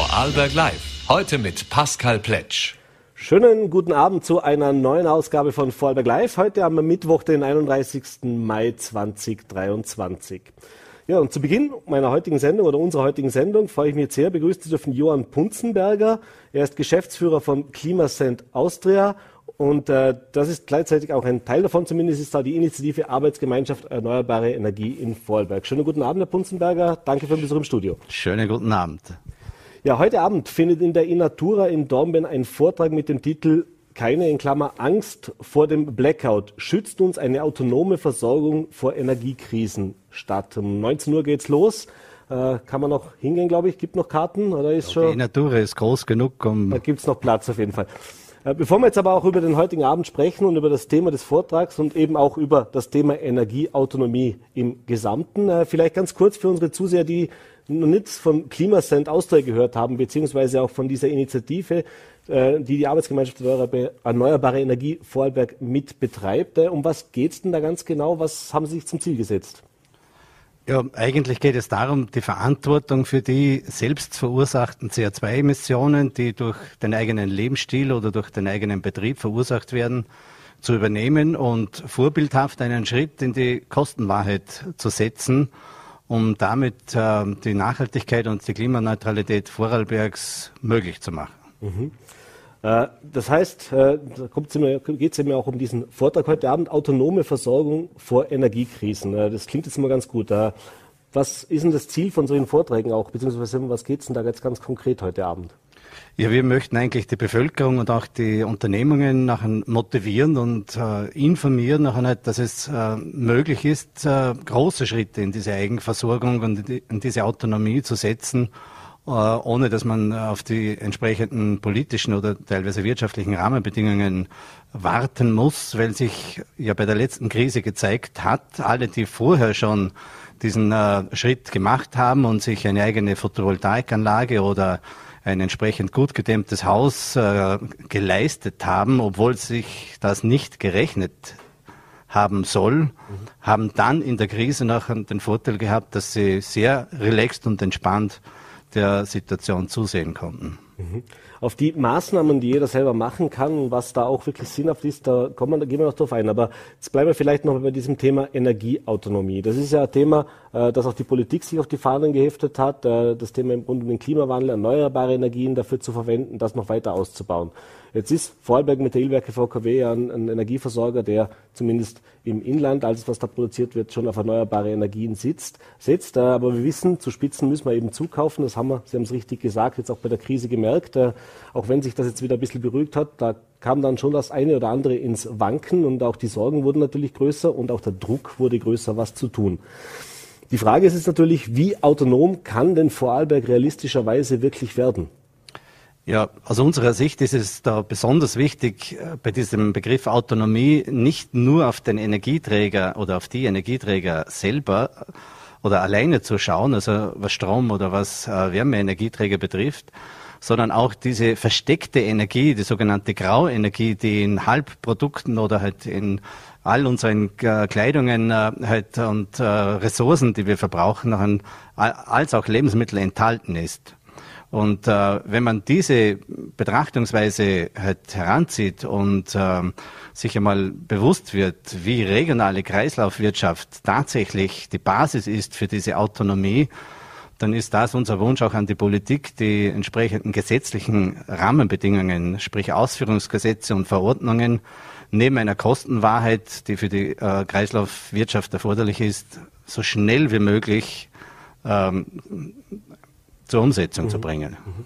Vorarlberg Live. Heute mit Pascal Pletsch. Schönen guten Abend zu einer neuen Ausgabe von Vorarlberg Live. Heute am Mittwoch, den 31. Mai 2023. Ja, und zu Beginn meiner heutigen Sendung oder unserer heutigen Sendung freue ich mich sehr, begrüßt zu dürfen Johann Punzenberger. Er ist Geschäftsführer von Klimasend Austria und äh, das ist gleichzeitig auch ein Teil davon, zumindest ist da die Initiative Arbeitsgemeinschaft Erneuerbare Energie in Vorarlberg. Schönen guten Abend, Herr Punzenberger. Danke für den Besuch im Studio. Schönen guten Abend. Ja, heute Abend findet in der Inatura in Dornbirn ein Vortrag mit dem Titel Keine in Klammer Angst vor dem Blackout. Schützt uns eine autonome Versorgung vor Energiekrisen statt. Um 19 Uhr geht's los. Äh, kann man noch hingehen, glaube ich? Gibt noch Karten? Oder ist ja, schon? Die Inatura ist groß genug. Um da gibt's noch Platz auf jeden Fall. Äh, bevor wir jetzt aber auch über den heutigen Abend sprechen und über das Thema des Vortrags und eben auch über das Thema Energieautonomie im Gesamten, äh, vielleicht ganz kurz für unsere Zuseher, die noch nichts von Klimasend Austria gehört haben, beziehungsweise auch von dieser Initiative, äh, die die Arbeitsgemeinschaft Erneuerbare Energie Vorarlberg mit betreibt. Äh, um was geht es denn da ganz genau? Was haben Sie sich zum Ziel gesetzt? Ja, eigentlich geht es darum, die Verantwortung für die selbst verursachten CO2-Emissionen, die durch den eigenen Lebensstil oder durch den eigenen Betrieb verursacht werden, zu übernehmen und vorbildhaft einen Schritt in die Kostenwahrheit zu setzen um damit äh, die Nachhaltigkeit und die Klimaneutralität Vorarlbergs möglich zu machen. Mhm. Äh, das heißt, äh, da geht es ja auch um diesen Vortrag heute Abend, autonome Versorgung vor Energiekrisen. Äh, das klingt jetzt immer ganz gut. Was ist denn das Ziel von solchen Vorträgen auch, beziehungsweise was geht es denn da jetzt ganz konkret heute Abend? Ja, wir möchten eigentlich die Bevölkerung und auch die Unternehmungen nachher motivieren und äh, informieren, nachher, dass es äh, möglich ist, äh, große Schritte in diese Eigenversorgung und in diese Autonomie zu setzen, äh, ohne dass man auf die entsprechenden politischen oder teilweise wirtschaftlichen Rahmenbedingungen warten muss, weil sich ja bei der letzten Krise gezeigt hat, alle, die vorher schon diesen äh, Schritt gemacht haben und sich eine eigene Photovoltaikanlage oder ein entsprechend gut gedämmtes Haus äh, geleistet haben, obwohl sich das nicht gerechnet haben soll, haben dann in der Krise nachher den Vorteil gehabt, dass sie sehr relaxed und entspannt der Situation zusehen konnten. Mhm. Auf die Maßnahmen, die jeder selber machen kann, was da auch wirklich sinnhaft ist, da, kommen, da gehen wir noch drauf ein. Aber jetzt bleiben wir vielleicht noch bei diesem Thema Energieautonomie. Das ist ja ein Thema, äh, das auch die Politik sich auf die Fahnen geheftet hat, äh, das Thema im Grunde um den Klimawandel, erneuerbare Energien dafür zu verwenden, das noch weiter auszubauen. Jetzt ist Vorarlberg mit der Ilwerke VKW ein, ein, Energieversorger, der zumindest im Inland, alles was da produziert wird, schon auf erneuerbare Energien sitzt, setzt. Äh, aber wir wissen, zu Spitzen müssen wir eben zukaufen. Das haben wir, Sie haben es richtig gesagt, jetzt auch bei der Krise gemerkt. Äh, auch wenn sich das jetzt wieder ein bisschen beruhigt hat, da kam dann schon das eine oder andere ins Wanken und auch die Sorgen wurden natürlich größer und auch der Druck wurde größer, was zu tun. Die Frage ist jetzt natürlich, wie autonom kann denn Vorarlberg realistischerweise wirklich werden? Ja, aus unserer Sicht ist es da besonders wichtig, äh, bei diesem Begriff Autonomie nicht nur auf den Energieträger oder auf die Energieträger selber äh, oder alleine zu schauen, also was Strom oder was äh, Wärmeenergieträger betrifft, sondern auch diese versteckte Energie, die sogenannte Grauenergie, die in Halbprodukten oder halt in all unseren Kleidungen halt und Ressourcen, die wir verbrauchen, als auch Lebensmittel enthalten ist. Und äh, wenn man diese Betrachtungsweise halt heranzieht und äh, sich einmal bewusst wird, wie regionale Kreislaufwirtschaft tatsächlich die Basis ist für diese Autonomie, dann ist das unser Wunsch auch an die Politik, die entsprechenden gesetzlichen Rahmenbedingungen, sprich Ausführungsgesetze und Verordnungen, neben einer Kostenwahrheit, die für die äh, Kreislaufwirtschaft erforderlich ist, so schnell wie möglich ähm, zur Umsetzung mhm. zu bringen. Mhm.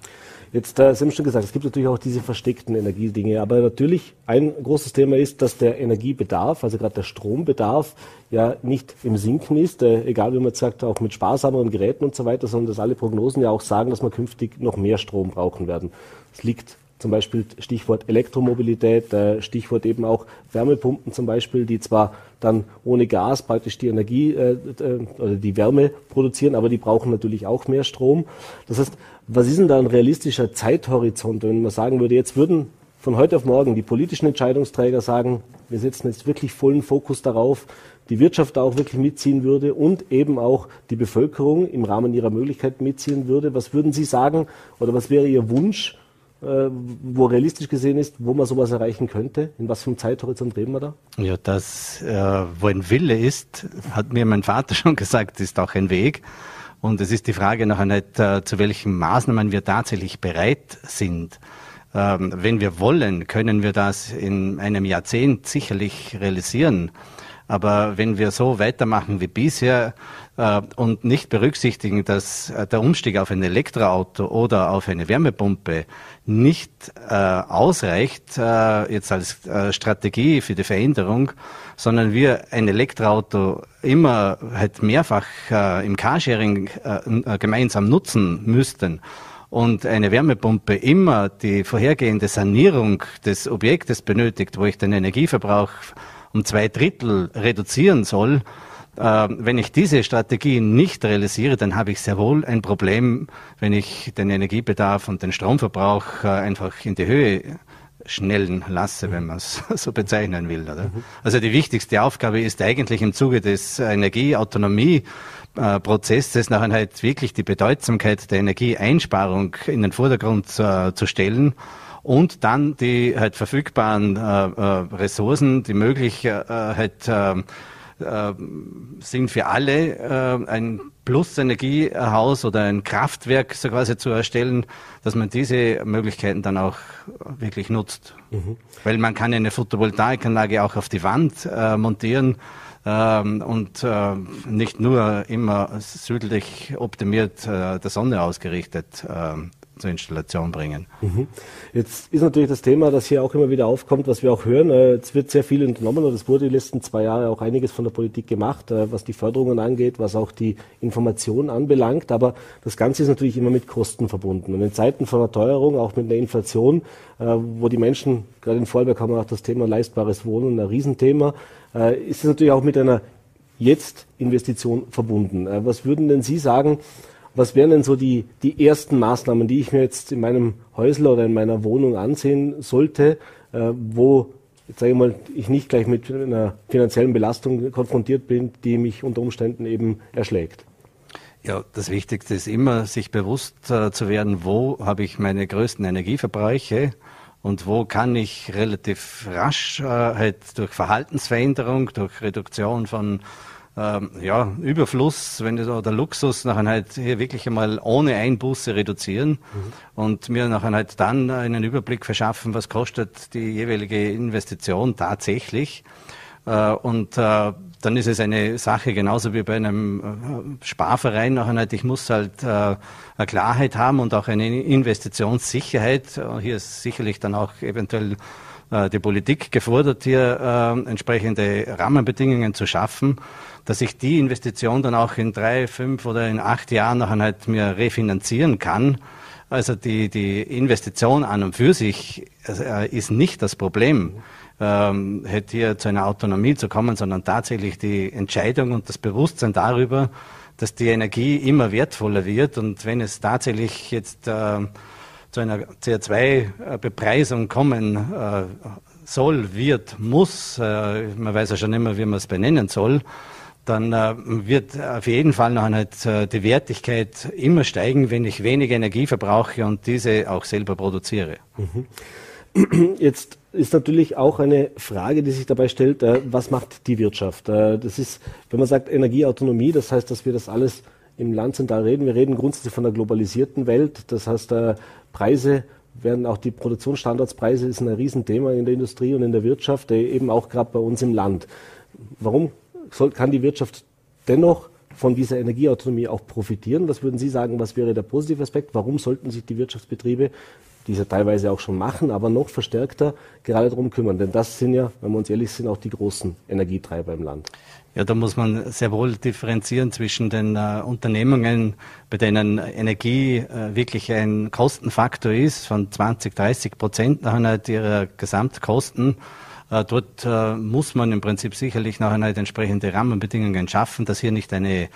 Jetzt, äh, Sie haben schon gesagt, es gibt natürlich auch diese versteckten Energiedinge, aber natürlich ein großes Thema ist, dass der Energiebedarf, also gerade der Strombedarf, ja nicht im Sinken ist, äh, egal wie man jetzt sagt, auch mit sparsameren Geräten und so weiter, sondern dass alle Prognosen ja auch sagen, dass wir künftig noch mehr Strom brauchen werden. Es liegt zum Beispiel Stichwort Elektromobilität, äh, Stichwort eben auch Wärmepumpen zum Beispiel, die zwar dann ohne Gas praktisch die Energie äh, äh, oder die Wärme produzieren, aber die brauchen natürlich auch mehr Strom. Das heißt, was ist denn da ein realistischer Zeithorizont, wenn man sagen würde, jetzt würden von heute auf morgen die politischen Entscheidungsträger sagen, wir setzen jetzt wirklich vollen Fokus darauf, die Wirtschaft da auch wirklich mitziehen würde und eben auch die Bevölkerung im Rahmen ihrer Möglichkeiten mitziehen würde. Was würden Sie sagen oder was wäre Ihr Wunsch, wo realistisch gesehen ist, wo man sowas erreichen könnte? In was für einem Zeithorizont reden wir da? Ja, das, äh, wo ein Wille ist, hat mir mein Vater schon gesagt, ist auch ein Weg. Und es ist die Frage nachher nicht, äh, zu welchen Maßnahmen wir tatsächlich bereit sind. Ähm, wenn wir wollen, können wir das in einem Jahrzehnt sicherlich realisieren. Aber wenn wir so weitermachen wie bisher äh, und nicht berücksichtigen, dass äh, der Umstieg auf ein Elektroauto oder auf eine Wärmepumpe nicht äh, ausreicht, äh, jetzt als äh, Strategie für die Veränderung, sondern wir ein Elektroauto immer halt mehrfach äh, im Carsharing gemeinsam nutzen müssten, und eine Wärmepumpe immer die vorhergehende Sanierung des Objektes benötigt, wo ich den Energieverbrauch um zwei Drittel reduzieren soll, äh, wenn ich diese Strategie nicht realisiere, dann habe ich sehr wohl ein Problem, wenn ich den Energiebedarf und den Stromverbrauch äh, einfach in die Höhe schnellen lasse, wenn man es so bezeichnen will. Oder? Mhm. Also die wichtigste Aufgabe ist eigentlich im Zuge des Energieautonomie äh, Prozesses nachher halt wirklich die Bedeutsamkeit der Energieeinsparung in den Vordergrund äh, zu stellen und dann die halt verfügbaren äh, äh Ressourcen, die möglich äh, halt äh, sind für alle äh, ein Plus-Energiehaus oder ein Kraftwerk so quasi zu erstellen, dass man diese Möglichkeiten dann auch wirklich nutzt. Mhm. Weil man kann eine Photovoltaikanlage auch auf die Wand äh, montieren ähm, und äh, nicht nur immer südlich optimiert äh, der Sonne ausgerichtet äh, zur Installation bringen. Mhm. Jetzt ist natürlich das Thema, das hier auch immer wieder aufkommt, was wir auch hören. Äh, es wird sehr viel unternommen und es wurde die letzten zwei Jahre auch einiges von der Politik gemacht, äh, was die Förderungen angeht, was auch die Information anbelangt. Aber das Ganze ist natürlich immer mit Kosten verbunden. Und in Zeiten von der Teuerung, auch mit der Inflation, äh, wo die Menschen, gerade in Vorarlberg haben wir auch das Thema leistbares Wohnen, ein Riesenthema, ist es natürlich auch mit einer Jetzt-Investition verbunden. Was würden denn Sie sagen, was wären denn so die, die ersten Maßnahmen, die ich mir jetzt in meinem Häusl oder in meiner Wohnung ansehen sollte, äh, wo jetzt sage ich mal, ich nicht gleich mit einer finanziellen Belastung konfrontiert bin, die mich unter Umständen eben erschlägt? Ja, das Wichtigste ist immer, sich bewusst äh, zu werden, wo habe ich meine größten Energieverbräuche und wo kann ich relativ rasch äh, halt durch Verhaltensveränderung, durch Reduktion von ähm, ja, Überfluss, wenn das, oder Luxus nachher halt hier wirklich einmal ohne Einbuße reduzieren mhm. und mir nachher halt dann einen Überblick verschaffen, was kostet die jeweilige Investition tatsächlich. Äh, und äh, dann ist es eine Sache genauso wie bei einem äh, Sparverein nachher halt, ich muss halt äh, eine Klarheit haben und auch eine Investitionssicherheit. Äh, hier ist sicherlich dann auch eventuell äh, die Politik gefordert, hier äh, entsprechende Rahmenbedingungen zu schaffen dass ich die Investition dann auch in drei, fünf oder in acht Jahren nachher halt mir refinanzieren kann. Also die, die Investition an und für sich äh, ist nicht das Problem, ähm, hätte hier zu einer Autonomie zu kommen, sondern tatsächlich die Entscheidung und das Bewusstsein darüber, dass die Energie immer wertvoller wird und wenn es tatsächlich jetzt äh, zu einer CO2-Bepreisung kommen äh, soll, wird, muss, äh, man weiß ja schon immer, wie man es benennen soll, dann äh, wird auf jeden Fall noch halt, die Wertigkeit immer steigen, wenn ich wenig Energie verbrauche und diese auch selber produziere. Mhm. Jetzt ist natürlich auch eine Frage, die sich dabei stellt, was macht die Wirtschaft? Das ist, wenn man sagt Energieautonomie, das heißt, dass wir das alles im Land zentral reden. Wir reden grundsätzlich von der globalisierten Welt. Das heißt, äh, Preise werden auch die Produktionsstandortspreise ist ein Riesenthema in der Industrie und in der Wirtschaft, äh, eben auch gerade bei uns im Land. Warum soll, kann die Wirtschaft dennoch von dieser Energieautonomie auch profitieren? Was würden Sie sagen, was wäre der positive Aspekt? Warum sollten sich die Wirtschaftsbetriebe, die es ja teilweise auch schon machen, aber noch verstärkter gerade darum kümmern? Denn das sind ja, wenn wir uns ehrlich sind, auch die großen Energietreiber im Land. Ja, da muss man sehr wohl differenzieren zwischen den äh, Unternehmungen, bei denen Energie äh, wirklich ein Kostenfaktor ist von 20, 30 Prozent ihrer Gesamtkosten. Äh, dort äh, muss man im Prinzip sicherlich nachher halt entsprechende Rahmenbedingungen schaffen, dass hier nicht eine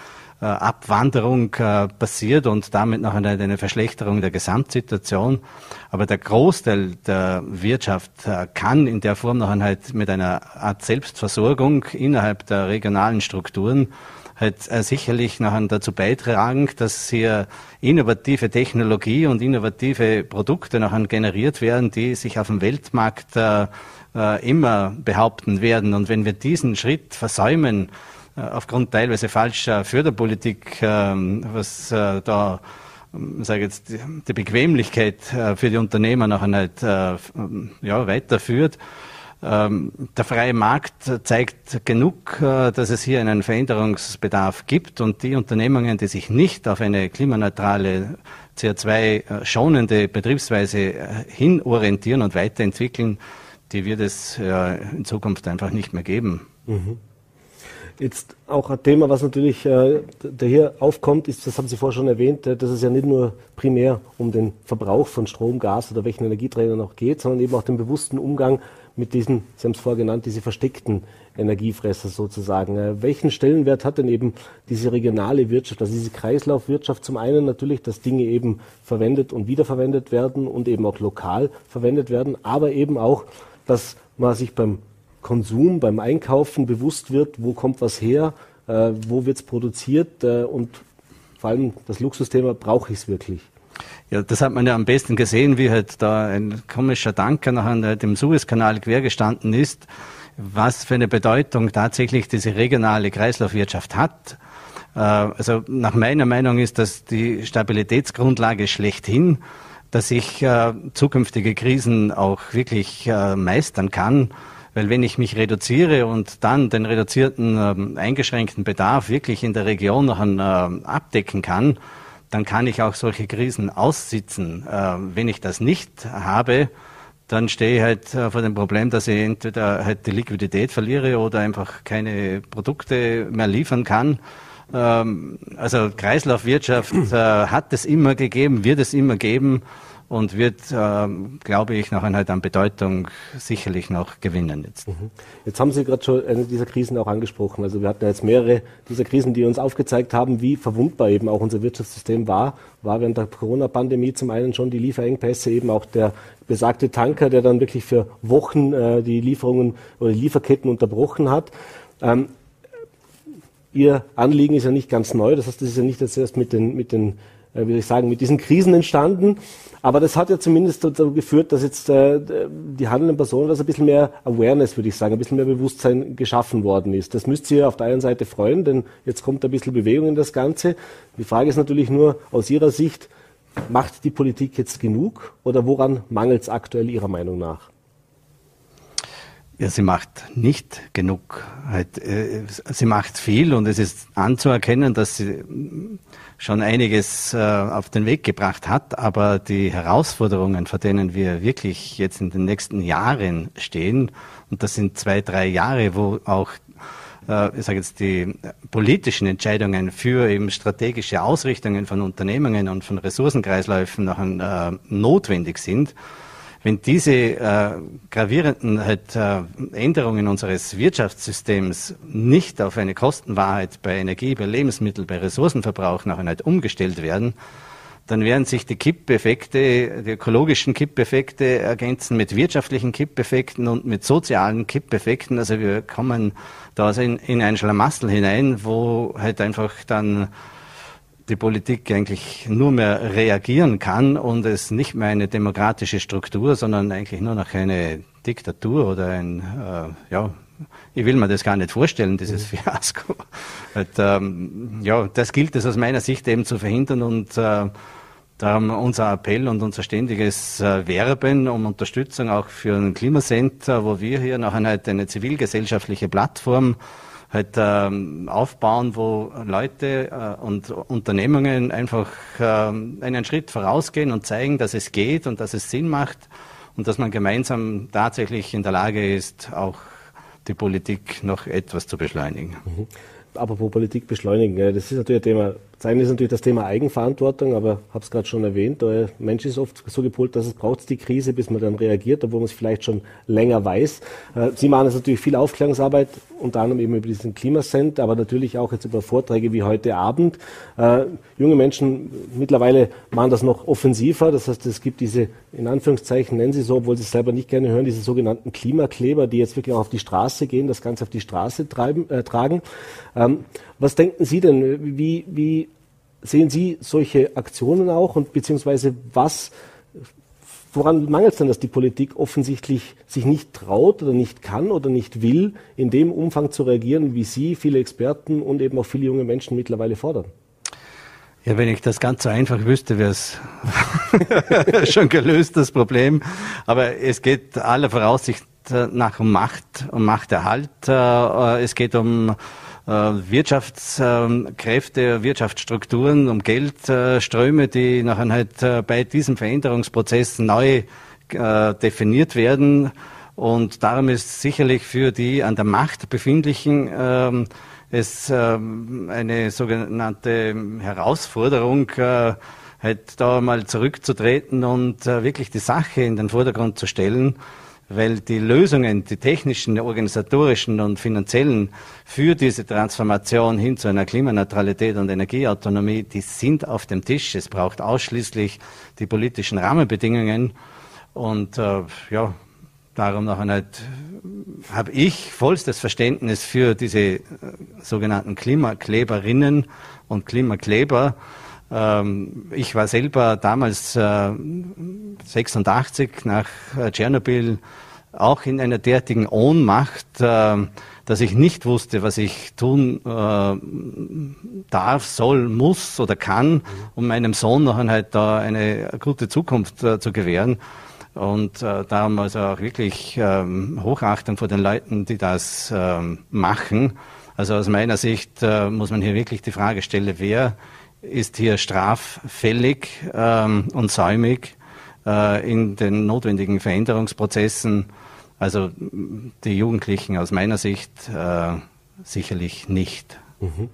Abwanderung äh, passiert und damit nachher halt eine Verschlechterung der Gesamtsituation. Aber der Großteil der Wirtschaft äh, kann in der Form nachher halt mit einer Art Selbstversorgung innerhalb der regionalen Strukturen halt äh, sicherlich nachher dazu beitragen, dass hier innovative Technologie und innovative Produkte nachher generiert werden, die sich auf dem Weltmarkt äh, äh, immer behaupten werden. Und wenn wir diesen Schritt versäumen, äh, aufgrund teilweise falscher Förderpolitik, ähm, was äh, da ähm, sage jetzt die Bequemlichkeit für die Unternehmer nachher halt ja, weiterführt. Ähm, der freie Markt zeigt genug, dass es hier einen Veränderungsbedarf gibt und die Unternehmungen, die sich nicht auf eine klimaneutrale, CO2-schonende Betriebsweise hinorientieren und weiterentwickeln, die wird es in Zukunft einfach nicht mehr geben. Mhm. Jetzt auch ein Thema, was natürlich äh, da hier aufkommt, ist, das haben Sie vorher schon erwähnt, äh, dass es ja nicht nur primär um den Verbrauch von Strom, Gas oder welchen Energieträgern auch geht, sondern eben auch den bewussten Umgang mit diesen, Sie haben es vorher genannt, diese versteckten Energiefresser sozusagen. Äh, welchen Stellenwert hat denn eben diese regionale Wirtschaft, also diese Kreislaufwirtschaft? Zum einen natürlich, dass Dinge eben verwendet und wiederverwendet werden und eben auch lokal verwendet werden, aber eben auch, dass man sich beim Konsum, beim Einkaufen bewusst wird, wo kommt was her, äh, wo wird es produziert äh, und vor allem das Luxusthema, brauche ich es wirklich? Ja, das hat man ja am besten gesehen, wie halt da ein komischer Tanker nachher dem Suezkanal quergestanden ist, was für eine Bedeutung tatsächlich diese regionale Kreislaufwirtschaft hat. Äh, also nach meiner Meinung ist das die Stabilitätsgrundlage schlechthin, dass ich äh, zukünftige Krisen auch wirklich äh, meistern kann. Weil wenn ich mich reduziere und dann den reduzierten, äh, eingeschränkten Bedarf wirklich in der Region noch an, äh, abdecken kann, dann kann ich auch solche Krisen aussitzen. Äh, wenn ich das nicht habe, dann stehe ich halt äh, vor dem Problem, dass ich entweder halt die Liquidität verliere oder einfach keine Produkte mehr liefern kann. Ähm, also Kreislaufwirtschaft äh, hat es immer gegeben, wird es immer geben und wird, äh, glaube ich, noch halt an Bedeutung sicherlich noch gewinnen jetzt. Mhm. Jetzt haben Sie gerade schon eine dieser Krisen auch angesprochen. Also wir hatten ja jetzt mehrere dieser Krisen, die uns aufgezeigt haben, wie verwundbar eben auch unser Wirtschaftssystem war. War während der Corona-Pandemie zum einen schon die Lieferengpässe, eben auch der besagte Tanker, der dann wirklich für Wochen äh, die Lieferungen oder die Lieferketten unterbrochen hat. Ähm, Ihr Anliegen ist ja nicht ganz neu, das heißt, das ist ja nicht erst mit den, mit den äh, wie soll ich sagen, mit diesen Krisen entstanden. Aber das hat ja zumindest dazu geführt, dass jetzt äh, die handelnden Personen, dass ein bisschen mehr Awareness, würde ich sagen, ein bisschen mehr Bewusstsein geschaffen worden ist. Das müsst ihr auf der einen Seite freuen, denn jetzt kommt ein bisschen Bewegung in das Ganze. Die Frage ist natürlich nur aus Ihrer Sicht, macht die Politik jetzt genug oder woran mangelt es aktuell Ihrer Meinung nach? Ja, sie macht nicht genug. Halt, äh, sie macht viel und es ist anzuerkennen, dass sie schon einiges äh, auf den Weg gebracht hat, aber die Herausforderungen, vor denen wir wirklich jetzt in den nächsten Jahren stehen, und das sind zwei, drei Jahre, wo auch äh, ich sage jetzt die politischen Entscheidungen für eben strategische Ausrichtungen von Unternehmungen und von Ressourcenkreisläufen äh, notwendig sind, wenn diese äh, gravierenden halt, äh, Änderungen unseres Wirtschaftssystems nicht auf eine Kostenwahrheit bei Energie, bei Lebensmitteln, bei Ressourcenverbrauch nachher halt umgestellt werden, dann werden sich die Kippeffekte, die ökologischen Kippeffekte ergänzen mit wirtschaftlichen Kippeffekten und mit sozialen Kippeffekten. Also wir kommen da in, in ein Schlamassel hinein, wo halt einfach dann die Politik eigentlich nur mehr reagieren kann und es nicht mehr eine demokratische Struktur, sondern eigentlich nur noch eine Diktatur oder ein, äh, ja, ich will mir das gar nicht vorstellen, dieses mhm. Fiasko. Und, ähm, ja, das gilt es aus meiner Sicht eben zu verhindern und äh, darum unser Appell und unser ständiges äh, Werben um Unterstützung auch für ein Klimasend, wo wir hier nachher halt eine zivilgesellschaftliche Plattform halt ähm, aufbauen, wo Leute äh, und Unternehmungen einfach ähm, einen Schritt vorausgehen und zeigen, dass es geht und dass es Sinn macht und dass man gemeinsam tatsächlich in der Lage ist, auch die Politik noch etwas zu beschleunigen. Mhm. Apropos Politik beschleunigen, das ist natürlich ein Thema, Das eine ist natürlich das Thema Eigenverantwortung, aber habe es gerade schon erwähnt. Der Mensch ist oft so gepolt, dass es braucht die Krise, bis man dann reagiert, obwohl man es vielleicht schon länger weiß. Äh, Sie machen jetzt natürlich viel Aufklärungsarbeit, unter anderem eben über diesen Klimasend, aber natürlich auch jetzt über Vorträge wie heute Abend. Äh, junge Menschen mittlerweile machen das noch offensiver. Das heißt, es gibt diese, in Anführungszeichen nennen sie so, obwohl sie es selber nicht gerne hören, diese sogenannten Klimakleber, die jetzt wirklich auch auf die Straße gehen, das Ganze auf die Straße treiben, äh, tragen. Ähm, was denken Sie denn? Wie, wie sehen Sie solche Aktionen auch und beziehungsweise was, woran mangelt es denn, dass die Politik offensichtlich sich nicht traut oder nicht kann oder nicht will, in dem Umfang zu reagieren, wie Sie, viele Experten und eben auch viele junge Menschen mittlerweile fordern? Ja, wenn ich das ganz so einfach wüsste, wäre es schon gelöst, das Problem. Aber es geht aller Voraussicht nach um Macht, um Machterhalt. Äh, es geht um Wirtschaftskräfte, Wirtschaftsstrukturen, um Geldströme, die nachher halt äh, bei diesem Veränderungsprozess neu definiert werden. Und darum ist sicherlich für die an der Macht befindlichen ähm, es ähm, eine sogenannte Herausforderung, halt da mal zurückzutreten und wirklich die Sache in den Vordergrund zu stellen weil die Lösungen, die technischen, organisatorischen und finanziellen für diese Transformation hin zu einer Klimaneutralität und Energieautonomie, die sind auf dem Tisch. Es braucht ausschließlich die politischen Rahmenbedingungen und äh, ja, darum noch nicht habe ich vollstes Verständnis für diese äh, sogenannten Klimakleberinnen und Klimakleber. Ähm, ich war selber damals äh, 86 nach äh, Tschernobyl auch in einer derartigen Ohnmacht, äh, dass ich nicht wusste, was ich tun äh, darf, soll, muss oder kann, um meinem Sohn noch halt da eine gute Zukunft äh, zu gewähren. Und äh, darum also auch wirklich ähm, Hochachtung vor den Leuten, die das ähm, machen. Also aus meiner Sicht äh, muss man hier wirklich die Frage stellen, wer ist hier straffällig ähm, und säumig äh, in den notwendigen Veränderungsprozessen. Also die Jugendlichen aus meiner Sicht äh, sicherlich nicht. Mhm.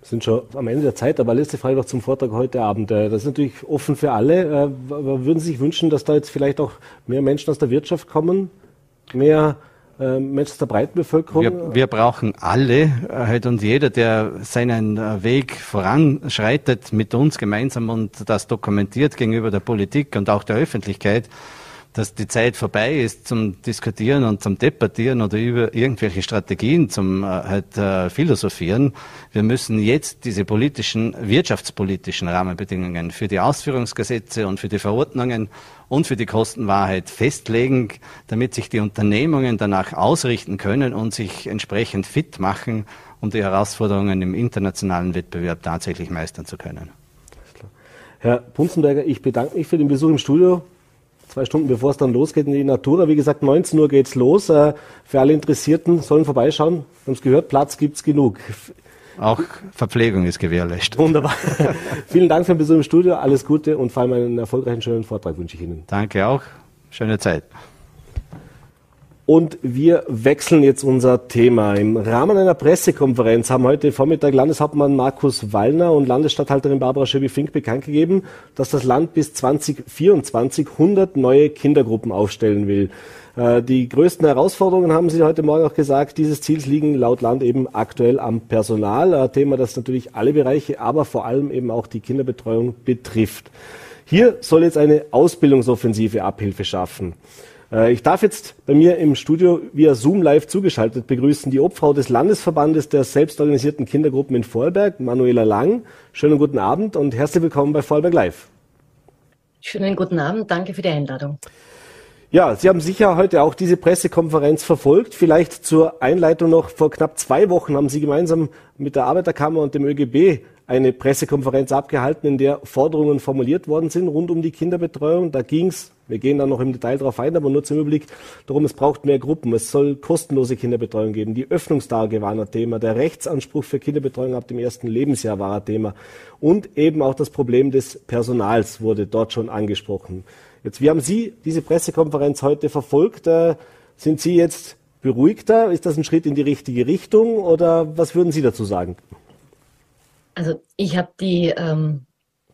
Wir sind schon am Ende der Zeit, aber letzte Frage noch zum Vortrag heute Abend. Äh, das ist natürlich offen für alle. Äh, würden Sie sich wünschen, dass da jetzt vielleicht auch mehr Menschen aus der Wirtschaft kommen? Mehr äh, Menschen der breiten Bevölkerung? Wir, wir brauchen alle halt und jeder, der seinen äh, Weg voranschreitet mit uns gemeinsam und das dokumentiert gegenüber der Politik und auch der Öffentlichkeit, dass die Zeit vorbei ist zum Diskutieren und zum Debattieren oder über irgendwelche Strategien zum äh, halt, äh, Philosophieren. Wir müssen jetzt diese politischen, wirtschaftspolitischen Rahmenbedingungen für die Ausführungsgesetze und für die Verordnungen und für die Kostenwahrheit festlegen, damit sich die Unternehmungen danach ausrichten können und sich entsprechend fit machen, um die Herausforderungen im internationalen Wettbewerb tatsächlich meistern zu können. Herr Punzenberger, ich bedanke mich für den Besuch im Studio zwei Stunden bevor es dann losgeht in die Natura. Wie gesagt, 19 Uhr geht's los. Äh, für alle Interessierten sollen vorbeischauen. Wir haben es gehört, Platz gibt's genug. Auch Verpflegung ist gewährleistet. Wunderbar. Vielen Dank für den Besuch im Studio. Alles Gute und vor allem einen erfolgreichen, schönen Vortrag wünsche ich Ihnen. Danke auch. Schöne Zeit. Und wir wechseln jetzt unser Thema. Im Rahmen einer Pressekonferenz haben heute Vormittag Landeshauptmann Markus Wallner und Landesstatthalterin Barbara Schöbi-Fink bekannt gegeben, dass das Land bis 2024 100 neue Kindergruppen aufstellen will. Äh, die größten Herausforderungen, haben Sie heute Morgen auch gesagt, dieses Ziels liegen laut Land eben aktuell am Personal. Ein Thema, das natürlich alle Bereiche, aber vor allem eben auch die Kinderbetreuung betrifft. Hier soll jetzt eine Ausbildungsoffensive Abhilfe schaffen. Äh, ich darf jetzt bei mir im Studio via Zoom live zugeschaltet begrüßen die Obfrau des Landesverbandes der selbstorganisierten Kindergruppen in Vorarlberg, Manuela Lang. Schönen guten Abend und herzlich willkommen bei Vorarlberg Live. Schönen guten Abend, danke für die Einladung. Ja, Sie haben sicher heute auch diese Pressekonferenz verfolgt. Vielleicht zur Einleitung noch. Vor knapp zwei Wochen haben Sie gemeinsam mit der Arbeiterkammer und dem ÖGB eine Pressekonferenz abgehalten, in der Forderungen formuliert worden sind rund um die Kinderbetreuung. Da ging es, wir gehen da noch im Detail drauf ein, aber nur zum Überblick, darum, es braucht mehr Gruppen. Es soll kostenlose Kinderbetreuung geben. Die Öffnungstage waren ein Thema. Der Rechtsanspruch für Kinderbetreuung ab dem ersten Lebensjahr war ein Thema. Und eben auch das Problem des Personals wurde dort schon angesprochen. Jetzt, wie haben Sie diese Pressekonferenz heute verfolgt? Äh, sind Sie jetzt beruhigter? Ist das ein Schritt in die richtige Richtung? Oder was würden Sie dazu sagen? Also ich habe die ähm,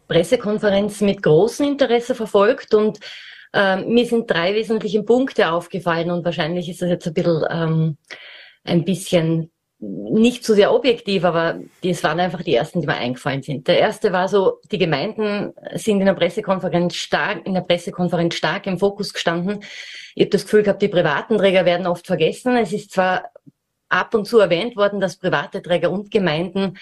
Pressekonferenz mit großem Interesse verfolgt und ähm, mir sind drei wesentliche Punkte aufgefallen und wahrscheinlich ist das jetzt ein bisschen, ähm, ein bisschen nicht so sehr objektiv, aber das waren einfach die ersten, die mir eingefallen sind. Der erste war so, die Gemeinden sind in der Pressekonferenz stark, in der Pressekonferenz stark im Fokus gestanden. Ich habe das Gefühl gehabt, die privaten Träger werden oft vergessen. Es ist zwar ab und zu erwähnt worden, dass private Träger und Gemeinden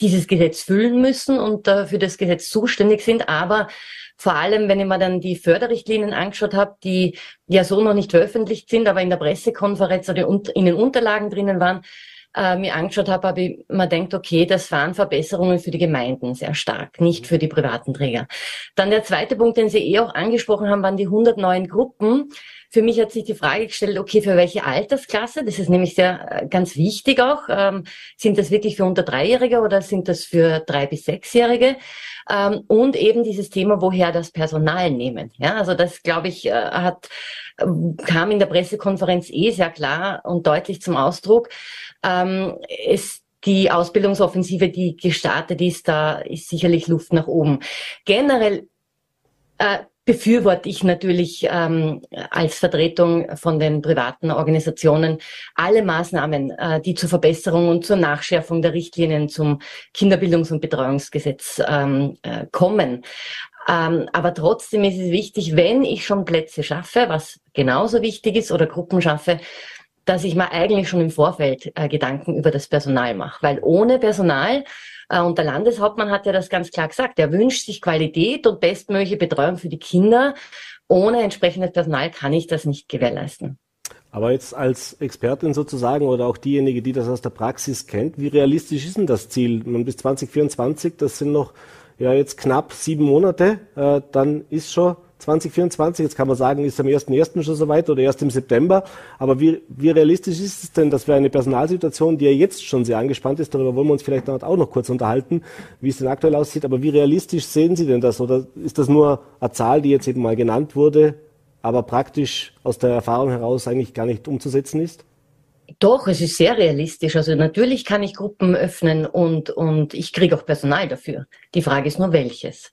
dieses Gesetz füllen müssen und äh, für das Gesetz zuständig sind, aber vor allem, wenn ich mir dann die Förderrichtlinien angeschaut habe, die ja so noch nicht veröffentlicht sind, aber in der Pressekonferenz oder in den Unterlagen drinnen waren, äh, mir angeschaut habe, habe ich mir denkt, okay, das waren Verbesserungen für die Gemeinden sehr stark, nicht für die privaten Träger. Dann der zweite Punkt, den Sie eh auch angesprochen haben, waren die 100 neuen Gruppen. Für mich hat sich die Frage gestellt, okay, für welche Altersklasse? Das ist nämlich sehr äh, ganz wichtig auch. Ähm, sind das wirklich für unter Dreijährige oder sind das für drei bis sechsjährige? Ähm, und eben dieses Thema, woher das Personal nehmen. Ja, also das, glaube ich, äh, hat kam in der Pressekonferenz eh sehr klar und deutlich zum Ausdruck. Ähm, es die Ausbildungsoffensive, die gestartet ist, da ist sicherlich Luft nach oben. Generell äh, befürworte ich natürlich ähm, als Vertretung von den privaten Organisationen alle Maßnahmen, äh, die zur Verbesserung und zur Nachschärfung der Richtlinien zum Kinderbildungs- und Betreuungsgesetz ähm, äh, kommen. Ähm, aber trotzdem ist es wichtig, wenn ich schon Plätze schaffe, was genauso wichtig ist, oder Gruppen schaffe, dass ich mir eigentlich schon im Vorfeld äh, Gedanken über das Personal mache. Weil ohne Personal, äh, und der Landeshauptmann hat ja das ganz klar gesagt, er wünscht sich Qualität und bestmögliche Betreuung für die Kinder. Ohne entsprechendes Personal kann ich das nicht gewährleisten. Aber jetzt als Expertin sozusagen oder auch diejenige, die das aus der Praxis kennt, wie realistisch ist denn das Ziel? Man bis 2024, das sind noch ja jetzt knapp sieben Monate, äh, dann ist schon 2024, jetzt kann man sagen, ist am 1.1. schon soweit oder erst im September. Aber wie, wie realistisch ist es denn, dass wir eine Personalsituation, die ja jetzt schon sehr angespannt ist, darüber wollen wir uns vielleicht auch noch kurz unterhalten, wie es denn aktuell aussieht, aber wie realistisch sehen Sie denn das? Oder ist das nur eine Zahl, die jetzt eben mal genannt wurde, aber praktisch aus der Erfahrung heraus eigentlich gar nicht umzusetzen ist? Doch, es ist sehr realistisch. Also natürlich kann ich Gruppen öffnen und, und ich kriege auch Personal dafür. Die Frage ist nur welches.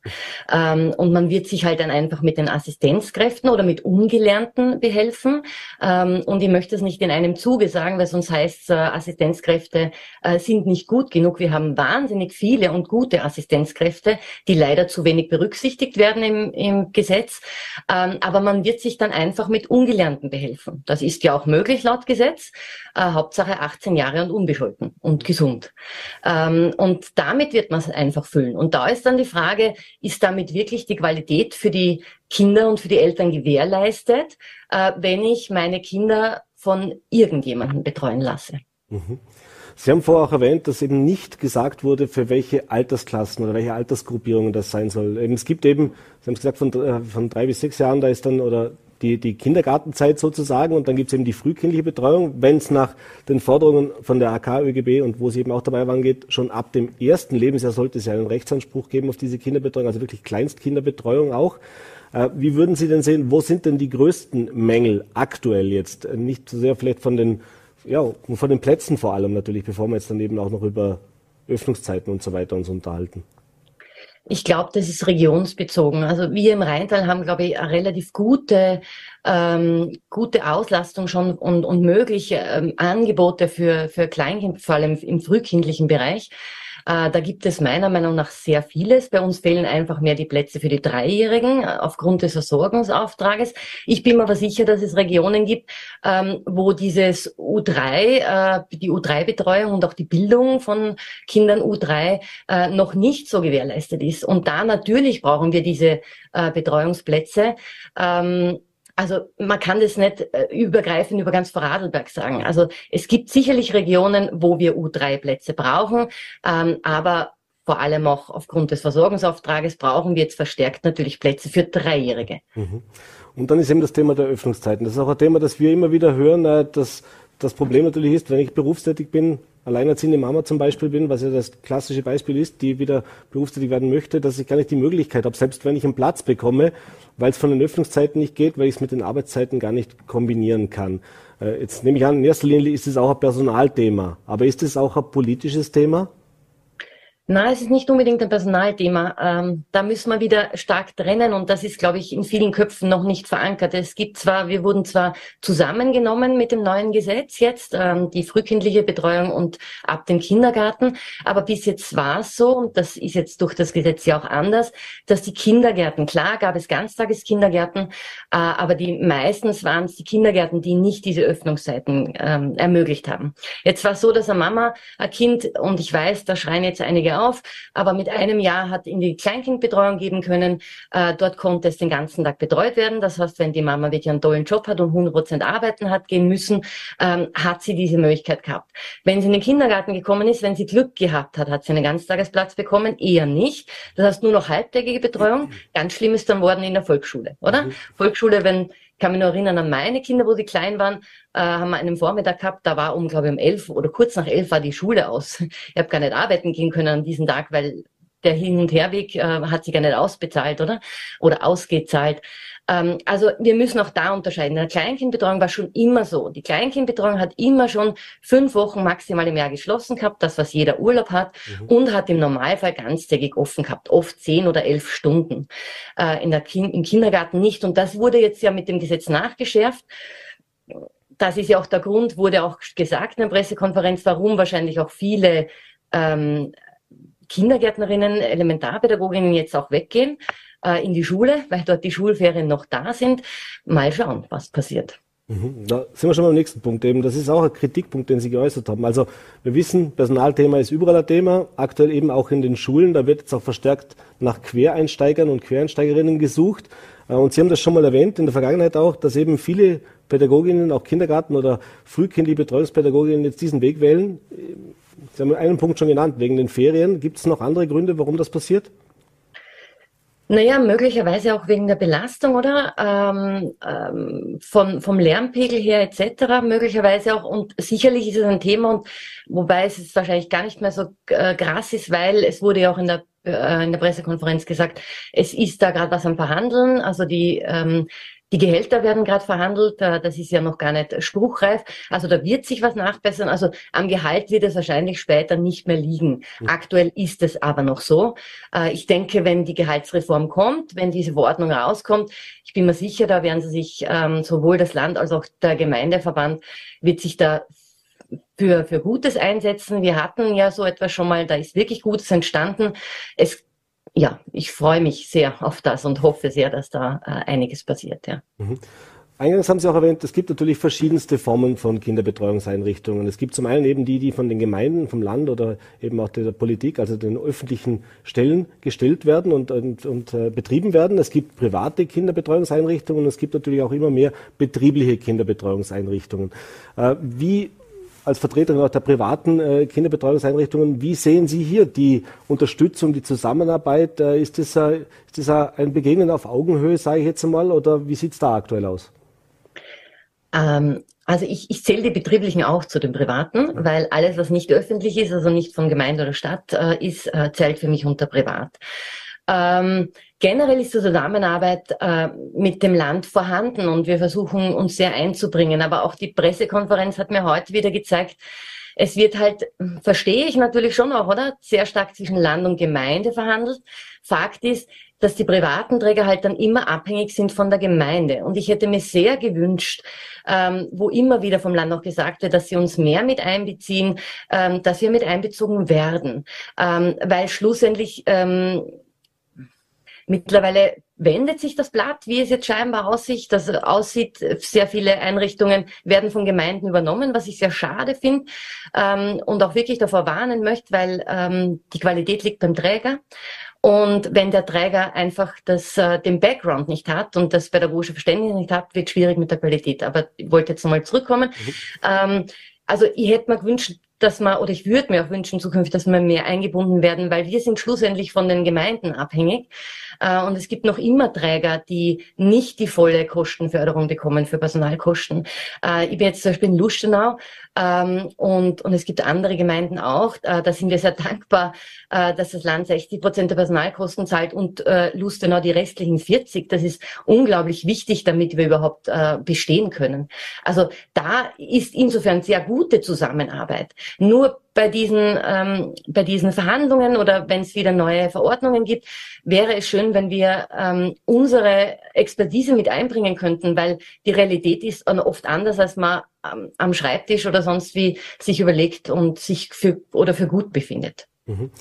Ähm, und man wird sich halt dann einfach mit den Assistenzkräften oder mit Ungelernten behelfen. Ähm, und ich möchte es nicht in einem Zuge sagen, weil sonst heißt äh, Assistenzkräfte äh, sind nicht gut genug. Wir haben wahnsinnig viele und gute Assistenzkräfte, die leider zu wenig berücksichtigt werden im, im Gesetz. Ähm, aber man wird sich dann einfach mit Ungelernten behelfen. Das ist ja auch möglich laut Gesetz äh, Hauptsache 18 Jahre und unbescholten und gesund. Ähm, und damit wird man es einfach füllen. Und da ist dann die Frage, ist damit wirklich die Qualität für die Kinder und für die Eltern gewährleistet, äh, wenn ich meine Kinder von irgendjemandem betreuen lasse? Mhm. Sie haben vorher auch erwähnt, dass eben nicht gesagt wurde, für welche Altersklassen oder welche Altersgruppierungen das sein soll. es gibt eben, Sie haben es gesagt, von, äh, von drei bis sechs Jahren, da ist dann, oder die, die Kindergartenzeit sozusagen und dann gibt es eben die frühkindliche Betreuung. Wenn es nach den Forderungen von der AK ÖGB und wo Sie eben auch dabei waren geht, schon ab dem ersten Lebensjahr sollte es ja einen Rechtsanspruch geben auf diese Kinderbetreuung, also wirklich Kleinstkinderbetreuung auch. Äh, wie würden Sie denn sehen, wo sind denn die größten Mängel aktuell jetzt? Nicht so sehr vielleicht von den, ja, von den Plätzen vor allem natürlich, bevor wir jetzt dann eben auch noch über Öffnungszeiten und so weiter uns unterhalten. Ich glaube, das ist regionsbezogen. Also wir im Rheintal haben, glaube ich, eine relativ gute, ähm, gute Auslastung schon und, und mögliche ähm, Angebote für, für Kleinkind, vor allem im frühkindlichen Bereich. Äh, da gibt es meiner Meinung nach sehr vieles. Bei uns fehlen einfach mehr die Plätze für die Dreijährigen äh, aufgrund des Versorgungsauftrages. Ich bin mir aber sicher, dass es Regionen gibt, ähm, wo dieses U3, äh, die U3-Betreuung und auch die Bildung von Kindern U3 noch nicht so gewährleistet ist. Und da natürlich brauchen wir diese Betreuungsplätze. Ähm, also man kann das nicht äh, übergreifend über ganz Vorarlberg sagen. Also es gibt sicherlich Regionen, wo wir U3-Plätze brauchen, ähm, aber vor allem auch aufgrund des Versorgungsauftrages brauchen wir jetzt verstärkt natürlich Plätze für Dreijährige. Mhm. Und dann ist eben das Thema der Öffnungszeiten. Das ist auch ein Thema, das wir immer wieder hören, äh, dass das Problem natürlich ist, wenn ich berufstätig bin, alleinerziehende Mama zum Beispiel bin, was ja das klassische Beispiel ist, die wieder berufstätig werden möchte, dass ich gar nicht die Möglichkeit habe, selbst wenn ich einen Platz bekomme, weil es von den Öffnungszeiten nicht geht, weil ich es mit den Arbeitszeiten gar nicht kombinieren kann. Äh, jetzt nehme ich an, in erster Linie ist es auch ein Personalthema. Aber ist es auch ein politisches Thema? Na, es ist nicht unbedingt ein Personalthema. Ähm, da müssen wir wieder stark trennen und das ist, glaube ich, in vielen Köpfen noch nicht verankert. Es gibt zwar, wir wurden zwar zusammengenommen mit dem neuen Gesetz jetzt, ähm, die frühkindliche Betreuung und ab dem Kindergarten, aber bis jetzt war es so, und das ist jetzt durch das Gesetz ja auch anders, dass die Kindergärten, klar gab es Ganztageskindergärten, äh, aber die meistens waren es die Kindergärten, die nicht diese Öffnungszeiten ähm, ermöglicht haben. Jetzt war es so, dass eine Mama, ein Kind, und ich weiß, da schreien jetzt einige auf, aber mit einem Jahr hat in die Kleinkindbetreuung geben können. Äh, dort konnte es den ganzen Tag betreut werden. Das heißt, wenn die Mama wirklich einen tollen Job hat und 100 Prozent arbeiten hat gehen müssen, ähm, hat sie diese Möglichkeit gehabt. Wenn sie in den Kindergarten gekommen ist, wenn sie Glück gehabt hat, hat sie einen Ganztagesplatz bekommen, eher nicht. Das heißt nur noch halbtägige Betreuung. Ganz schlimm ist dann worden in der Volksschule, oder? Mhm. Volksschule, wenn kann mich nur erinnern an meine Kinder, wo sie klein waren, äh, haben wir einen Vormittag gehabt, da war um, glaube ich, um elf oder kurz nach elf war die Schule aus. Ich habe gar nicht arbeiten gehen können an diesem Tag, weil der Hin- und Herweg äh, hat sich gar nicht ausbezahlt, oder? Oder ausgezahlt. Ähm, also wir müssen auch da unterscheiden. In der Kleinkindbetreuung war schon immer so. Die Kleinkindbetreuung hat immer schon fünf Wochen maximal im Jahr geschlossen gehabt, das was jeder Urlaub hat, mhm. und hat im Normalfall ganztägig offen gehabt, oft zehn oder elf Stunden. Äh, in der kind Im Kindergarten nicht. Und das wurde jetzt ja mit dem Gesetz nachgeschärft das ist ja auch der Grund, wurde auch gesagt in der Pressekonferenz, warum wahrscheinlich auch viele ähm, Kindergärtnerinnen, Elementarpädagoginnen jetzt auch weggehen, äh, in die Schule, weil dort die Schulferien noch da sind. Mal schauen, was passiert. Mhm. Da sind wir schon beim nächsten Punkt eben. Das ist auch ein Kritikpunkt, den Sie geäußert haben. Also wir wissen, Personalthema ist überall ein Thema, aktuell eben auch in den Schulen. Da wird jetzt auch verstärkt nach Quereinsteigern und Quereinsteigerinnen gesucht. Äh, und Sie haben das schon mal erwähnt in der Vergangenheit auch, dass eben viele Pädagoginnen, auch Kindergarten- oder frühkindliche Betreuungspädagoginnen jetzt diesen Weg wählen. Sie haben einen Punkt schon genannt, wegen den Ferien. Gibt es noch andere Gründe, warum das passiert? Naja, möglicherweise auch wegen der Belastung, oder? Ähm, ähm, von, vom Lärmpegel her etc. Möglicherweise auch. Und sicherlich ist es ein Thema, und wobei es jetzt wahrscheinlich gar nicht mehr so äh, krass ist, weil es wurde ja auch in der äh, in der Pressekonferenz gesagt, es ist da gerade was am Verhandeln. Also die ähm, die Gehälter werden gerade verhandelt, äh, das ist ja noch gar nicht spruchreif. Also da wird sich was nachbessern. Also am Gehalt wird es wahrscheinlich später nicht mehr liegen. Mhm. Aktuell ist es aber noch so. Äh, ich denke, wenn die Gehaltsreform kommt, wenn diese Verordnung rauskommt, ich bin mir sicher, da werden sie sich ähm, sowohl das Land als auch der Gemeindeverband wird sich da für, für Gutes einsetzen. Wir hatten ja so etwas schon mal, da ist wirklich Gutes entstanden. Es ja, ich freue mich sehr auf das und hoffe sehr, dass da äh, einiges passiert. Ja. Mhm. Eingangs haben Sie auch erwähnt, es gibt natürlich verschiedenste Formen von Kinderbetreuungseinrichtungen. Es gibt zum einen eben die, die von den Gemeinden, vom Land oder eben auch der Politik, also den öffentlichen Stellen gestellt werden und, und, und äh, betrieben werden. Es gibt private Kinderbetreuungseinrichtungen und es gibt natürlich auch immer mehr betriebliche Kinderbetreuungseinrichtungen. Äh, wie als Vertreterin auch der privaten äh, Kinderbetreuungseinrichtungen, wie sehen Sie hier die Unterstützung, die Zusammenarbeit? Äh, ist, das, äh, ist das ein Begegnen auf Augenhöhe, sage ich jetzt einmal, oder wie sieht es da aktuell aus? Ähm, also ich, ich zähle die betrieblichen auch zu den privaten, weil alles, was nicht öffentlich ist, also nicht von Gemeinde oder Stadt äh, ist, äh, zählt für mich unter privat. Ähm, generell ist die Zusammenarbeit äh, mit dem Land vorhanden und wir versuchen uns sehr einzubringen. Aber auch die Pressekonferenz hat mir heute wieder gezeigt, es wird halt, verstehe ich natürlich schon auch, oder? Sehr stark zwischen Land und Gemeinde verhandelt. Fakt ist, dass die privaten Träger halt dann immer abhängig sind von der Gemeinde. Und ich hätte mir sehr gewünscht, ähm, wo immer wieder vom Land auch gesagt wird, dass sie uns mehr mit einbeziehen, ähm, dass wir mit einbezogen werden. Ähm, weil schlussendlich ähm, Mittlerweile wendet sich das Blatt, wie es jetzt scheinbar aussieht. Das aussieht, sehr viele Einrichtungen werden von Gemeinden übernommen, was ich sehr schade finde ähm, und auch wirklich davor warnen möchte, weil ähm, die Qualität liegt beim Träger. Und wenn der Träger einfach das, äh, den Background nicht hat und das pädagogische Verständnis nicht hat, wird schwierig mit der Qualität. Aber ich wollte jetzt nochmal zurückkommen. Mhm. Ähm, also ich hätte mir gewünscht, dass man, oder ich würde mir auch wünschen zukünftig, dass wir mehr eingebunden werden, weil wir sind schlussendlich von den Gemeinden abhängig. Äh, und es gibt noch immer Träger, die nicht die volle Kostenförderung bekommen für Personalkosten. Äh, ich bin jetzt zum Beispiel in Lustenau ähm, und, und es gibt andere Gemeinden auch. Äh, da sind wir sehr dankbar, dass das Land 60 Prozent der Personalkosten zahlt und Lustenau die restlichen 40. Das ist unglaublich wichtig, damit wir überhaupt bestehen können. Also da ist insofern sehr gute Zusammenarbeit. Nur bei diesen, ähm, bei diesen Verhandlungen oder wenn es wieder neue Verordnungen gibt, wäre es schön, wenn wir ähm, unsere Expertise mit einbringen könnten, weil die Realität ist oft anders, als man ähm, am Schreibtisch oder sonst wie sich überlegt und sich für oder für gut befindet. Mhm.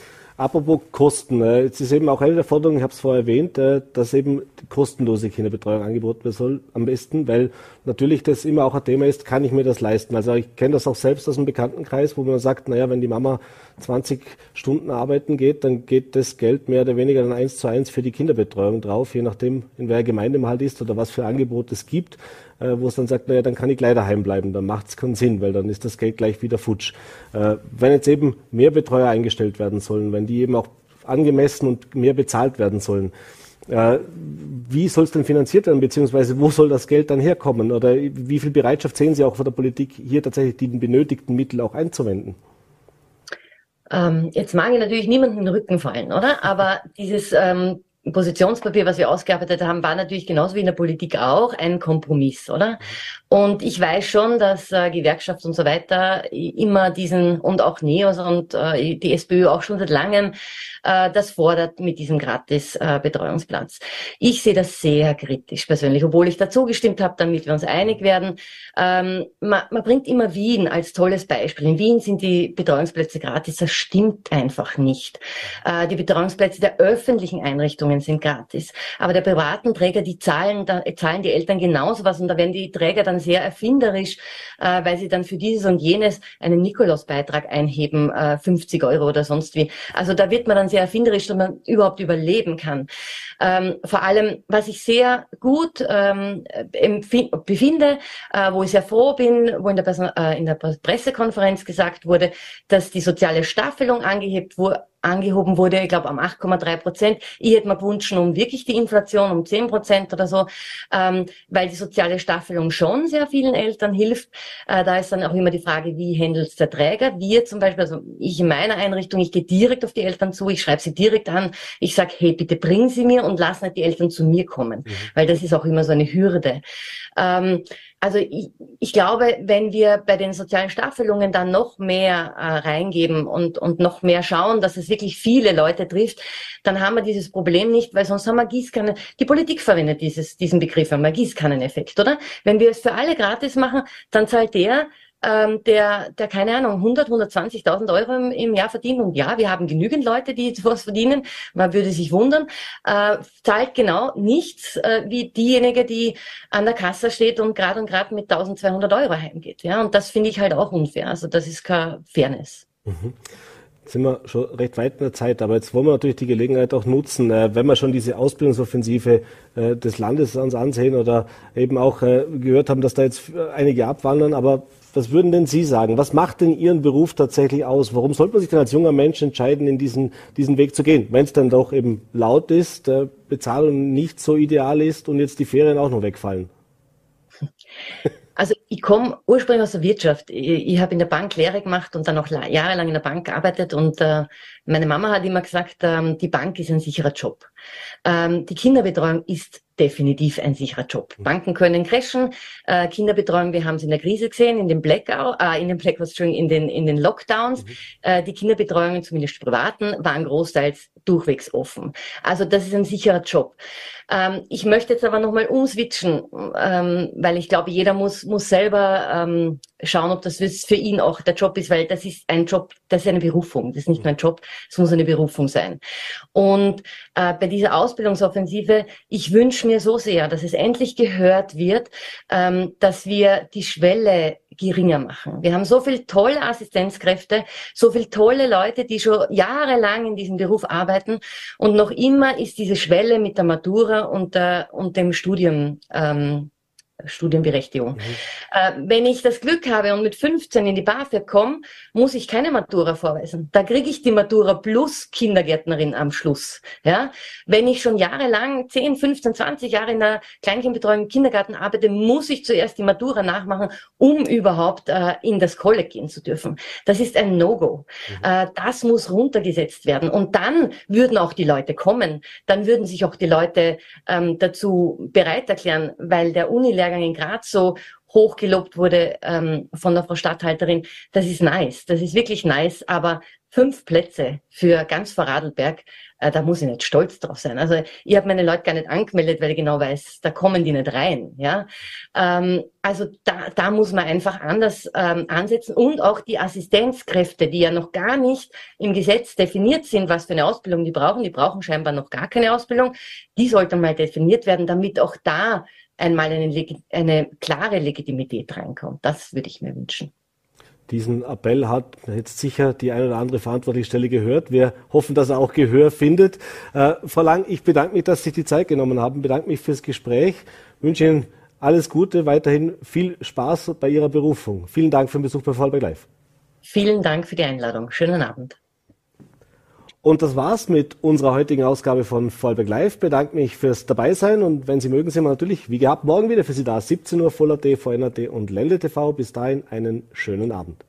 Apropos Kosten, äh, jetzt ist eben auch eine der Forderungen, ich habe es vorher erwähnt, äh, dass eben kostenlose Kinderbetreuung angeboten werden soll am besten, weil natürlich das immer auch ein Thema ist, kann ich mir das leisten? Also ich kenne das auch selbst aus dem Bekanntenkreis, wo man sagt, naja, wenn die Mama 20 Stunden arbeiten geht, dann geht das Geld mehr oder weniger dann eins zu eins für die Kinderbetreuung drauf, je nachdem, in welcher Gemeinde man halt ist oder was für Angebot es gibt. Äh, wo es dann sagt, naja, dann kann ich leider heimbleiben, dann macht es keinen Sinn, weil dann ist das Geld gleich wieder futsch. Äh, wenn jetzt eben mehr Betreuer eingestellt werden sollen, wenn die eben auch angemessen und mehr bezahlt werden sollen, äh, wie soll es denn finanziert werden, beziehungsweise wo soll das Geld dann herkommen? Oder wie viel Bereitschaft sehen Sie auch von der Politik, hier tatsächlich die benötigten Mittel auch einzuwenden? Ähm, jetzt mag ich natürlich niemanden den Rücken fallen, oder? Aber dieses ähm, Positionspapier, was wir ausgearbeitet haben, war natürlich genauso wie in der Politik auch ein Kompromiss, oder? Und ich weiß schon, dass äh, Gewerkschaft und so weiter immer diesen und auch NEOS und äh, die SPÖ auch schon seit langem äh, das fordert mit diesem gratis äh. Ich sehe das sehr kritisch persönlich, obwohl ich dazu gestimmt habe, damit wir uns einig werden. Ähm, man, man bringt immer Wien als tolles Beispiel. In Wien sind die Betreuungsplätze gratis. Das stimmt einfach nicht. Äh, die Betreuungsplätze der öffentlichen Einrichtungen sind gratis. Aber der privaten Träger, die zahlen, da, zahlen die Eltern genauso was und da werden die Träger dann sehr erfinderisch, weil sie dann für dieses und jenes einen Nikolausbeitrag einheben, äh, 50 Euro oder sonst wie. Also da wird man dann sehr erfinderisch, dass man überhaupt überleben kann. Ähm, vor allem, was ich sehr gut ähm, befinde, äh, wo ich sehr froh bin, wo in der, äh, in der Pressekonferenz gesagt wurde, dass die soziale Staffelung angehebt wurde, angehoben wurde, ich glaube um 8,3 Prozent. Ich hätte mir gewünscht, um wirklich die Inflation um 10 Prozent oder so, ähm, weil die soziale Staffelung schon sehr vielen Eltern hilft. Äh, da ist dann auch immer die Frage, wie handelt der Träger? Wir zum Beispiel, also ich in meiner Einrichtung, ich gehe direkt auf die Eltern zu, ich schreibe sie direkt an, ich sage, hey, bitte bring sie mir und lass nicht die Eltern zu mir kommen, mhm. weil das ist auch immer so eine Hürde. Ähm, also ich, ich glaube, wenn wir bei den sozialen Staffelungen dann noch mehr äh, reingeben und, und noch mehr schauen, dass es wirklich viele Leute trifft, dann haben wir dieses Problem nicht, weil sonst haben wir Gießkannen. Die Politik verwendet dieses, diesen Begriff einmal, Gießkanneneffekt, oder? Wenn wir es für alle gratis machen, dann zahlt der, ähm, der, der, keine Ahnung, 100, 120.000 Euro im, im, Jahr verdient. Und ja, wir haben genügend Leute, die was verdienen. Man würde sich wundern. Äh, zahlt genau nichts äh, wie diejenige, die an der Kasse steht und gerade und gerade mit 1200 Euro heimgeht. Ja, und das finde ich halt auch unfair. Also das ist keine Fairness. Mhm sind wir schon recht weit in der Zeit, aber jetzt wollen wir natürlich die Gelegenheit auch nutzen, äh, wenn wir schon diese Ausbildungsoffensive äh, des Landes uns ansehen oder eben auch äh, gehört haben, dass da jetzt einige abwandern, aber was würden denn Sie sagen? Was macht denn Ihren Beruf tatsächlich aus? Warum sollte man sich denn als junger Mensch entscheiden, in diesen, diesen Weg zu gehen? Wenn es dann doch eben laut ist, äh, Bezahlung nicht so ideal ist und jetzt die Ferien auch noch wegfallen? Also ich komme ursprünglich aus der Wirtschaft. Ich, ich habe in der Bank Lehre gemacht und dann auch jahrelang in der Bank gearbeitet. Und äh, meine Mama hat immer gesagt, ähm, die Bank ist ein sicherer Job. Ähm, die Kinderbetreuung ist definitiv ein sicherer Job. Mhm. Banken können crashen, äh, Kinderbetreuung, wir haben es in der Krise gesehen, in den Blackout, äh, in den Blackouts, in den, in den Lockdowns. Mhm. Äh, die Kinderbetreuungen, zumindest privaten, waren großteils durchwegs offen. Also das ist ein sicherer Job. Ähm, ich möchte jetzt aber nochmal umswitchen, ähm, weil ich glaube, jeder muss, muss selber ähm, schauen, ob das für ihn auch der Job ist, weil das ist ein Job, das ist eine Berufung. Das ist nicht nur ein Job, es muss eine Berufung sein. Und äh, bei dieser Ausbildungsoffensive, ich wünsche mir so sehr, dass es endlich gehört wird, ähm, dass wir die Schwelle geringer machen. Wir haben so viele tolle Assistenzkräfte, so viele tolle Leute, die schon jahrelang in diesem Beruf arbeiten und noch immer ist diese Schwelle mit der Matura und, der, und dem Studium ähm, Studienberechtigung. Mhm. Äh, wenn ich das Glück habe und mit 15 in die BAföG komme, muss ich keine Matura vorweisen. Da kriege ich die Matura plus Kindergärtnerin am Schluss. Ja? Wenn ich schon jahrelang, 10, 15, 20 Jahre in der Kleinkindbetreuung im Kindergarten arbeite, muss ich zuerst die Matura nachmachen, um überhaupt äh, in das College gehen zu dürfen. Das ist ein No-Go. Mhm. Äh, das muss runtergesetzt werden. Und dann würden auch die Leute kommen. Dann würden sich auch die Leute ähm, dazu bereit erklären, weil der Unilehrgang in Graz so hochgelobt wurde ähm, von der Frau Stadthalterin. Das ist nice, das ist wirklich nice, aber fünf Plätze für ganz Vorarlberg, äh, da muss ich nicht stolz drauf sein. Also ich habe meine Leute gar nicht angemeldet, weil ich genau weiß, da kommen die nicht rein. Ja, ähm, Also da, da muss man einfach anders ähm, ansetzen und auch die Assistenzkräfte, die ja noch gar nicht im Gesetz definiert sind, was für eine Ausbildung die brauchen, die brauchen scheinbar noch gar keine Ausbildung, die sollten mal definiert werden, damit auch da einmal eine, eine klare Legitimität reinkommt. Das würde ich mir wünschen. Diesen Appell hat jetzt sicher die eine oder andere verantwortliche Stelle gehört. Wir hoffen, dass er auch Gehör findet. Äh, Frau Lang, ich bedanke mich, dass Sie die Zeit genommen haben, bedanke mich fürs Gespräch, wünsche Ihnen alles Gute, weiterhin viel Spaß bei Ihrer Berufung. Vielen Dank für den Besuch bei Fallback Live. Vielen Dank für die Einladung. Schönen Abend. Und das war's mit unserer heutigen Ausgabe von Vollberg Live. Bedanke mich fürs Dabeisein und wenn Sie mögen, sind wir natürlich wie gehabt morgen wieder für Sie da. 17 Uhr Voller.at, VNRT und Lende TV. Bis dahin einen schönen Abend.